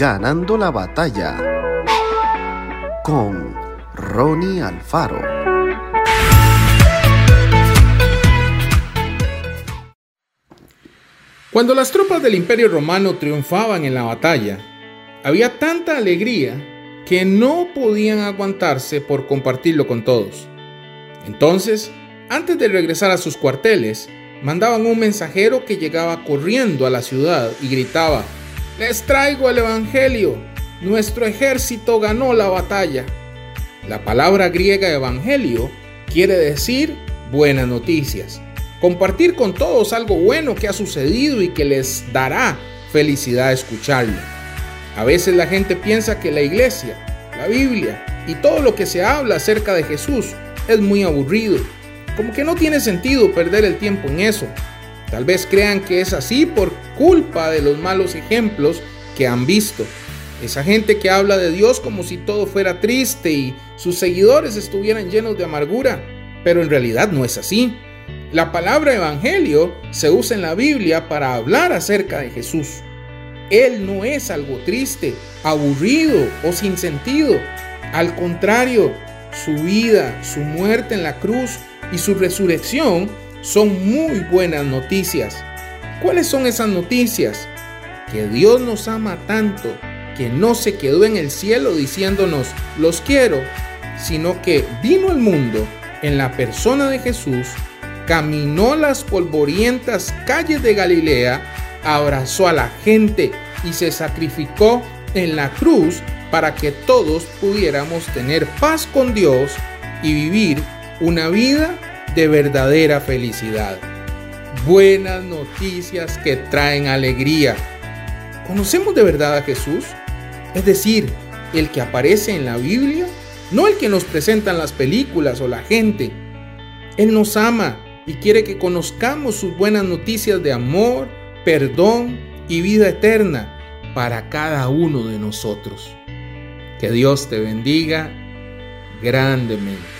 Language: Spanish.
Ganando la batalla con Ronnie Alfaro. Cuando las tropas del Imperio Romano triunfaban en la batalla, había tanta alegría que no podían aguantarse por compartirlo con todos. Entonces, antes de regresar a sus cuarteles, mandaban un mensajero que llegaba corriendo a la ciudad y gritaba, Les traigo el Evangelio, nuestro ejército ganó la batalla. La palabra griega Evangelio quiere decir buenas noticias, compartir con todos algo bueno que ha sucedido y que les dará felicidad escucharlo. A veces la gente piensa que la iglesia, la Biblia y todo lo que se habla acerca de Jesús es muy aburrido. Como que no tiene sentido perder el tiempo en eso. Tal vez crean que es así por culpa de los malos ejemplos que han visto. Esa gente que habla de Dios como si todo fuera triste y sus seguidores estuvieran llenos de amargura. Pero en realidad no es así. La palabra evangelio se usa en la Biblia para hablar acerca de Jesús. Él no es algo triste, aburrido o sin sentido. Al contrario, su vida, su muerte en la cruz y su resurrección son muy buenas noticias. ¿Cuáles son esas noticias? Que Dios nos ama tanto que no se quedó en el cielo diciéndonos los quiero, sino que vino al mundo en la persona de Jesús, caminó las polvorientas calles de Galilea, abrazó a la gente y se sacrificó en la cruz para que todos pudiéramos tener paz con Dios y vivir una vida de verdadera felicidad. Buenas noticias que traen alegría. ¿Conocemos de verdad a Jesús? Es decir, el que aparece en la Biblia, no el que nos presentan las películas o la gente. Él nos ama y quiere que conozcamos sus buenas noticias de amor, perdón y vida eterna para cada uno de nosotros. Que Dios te bendiga grandemente.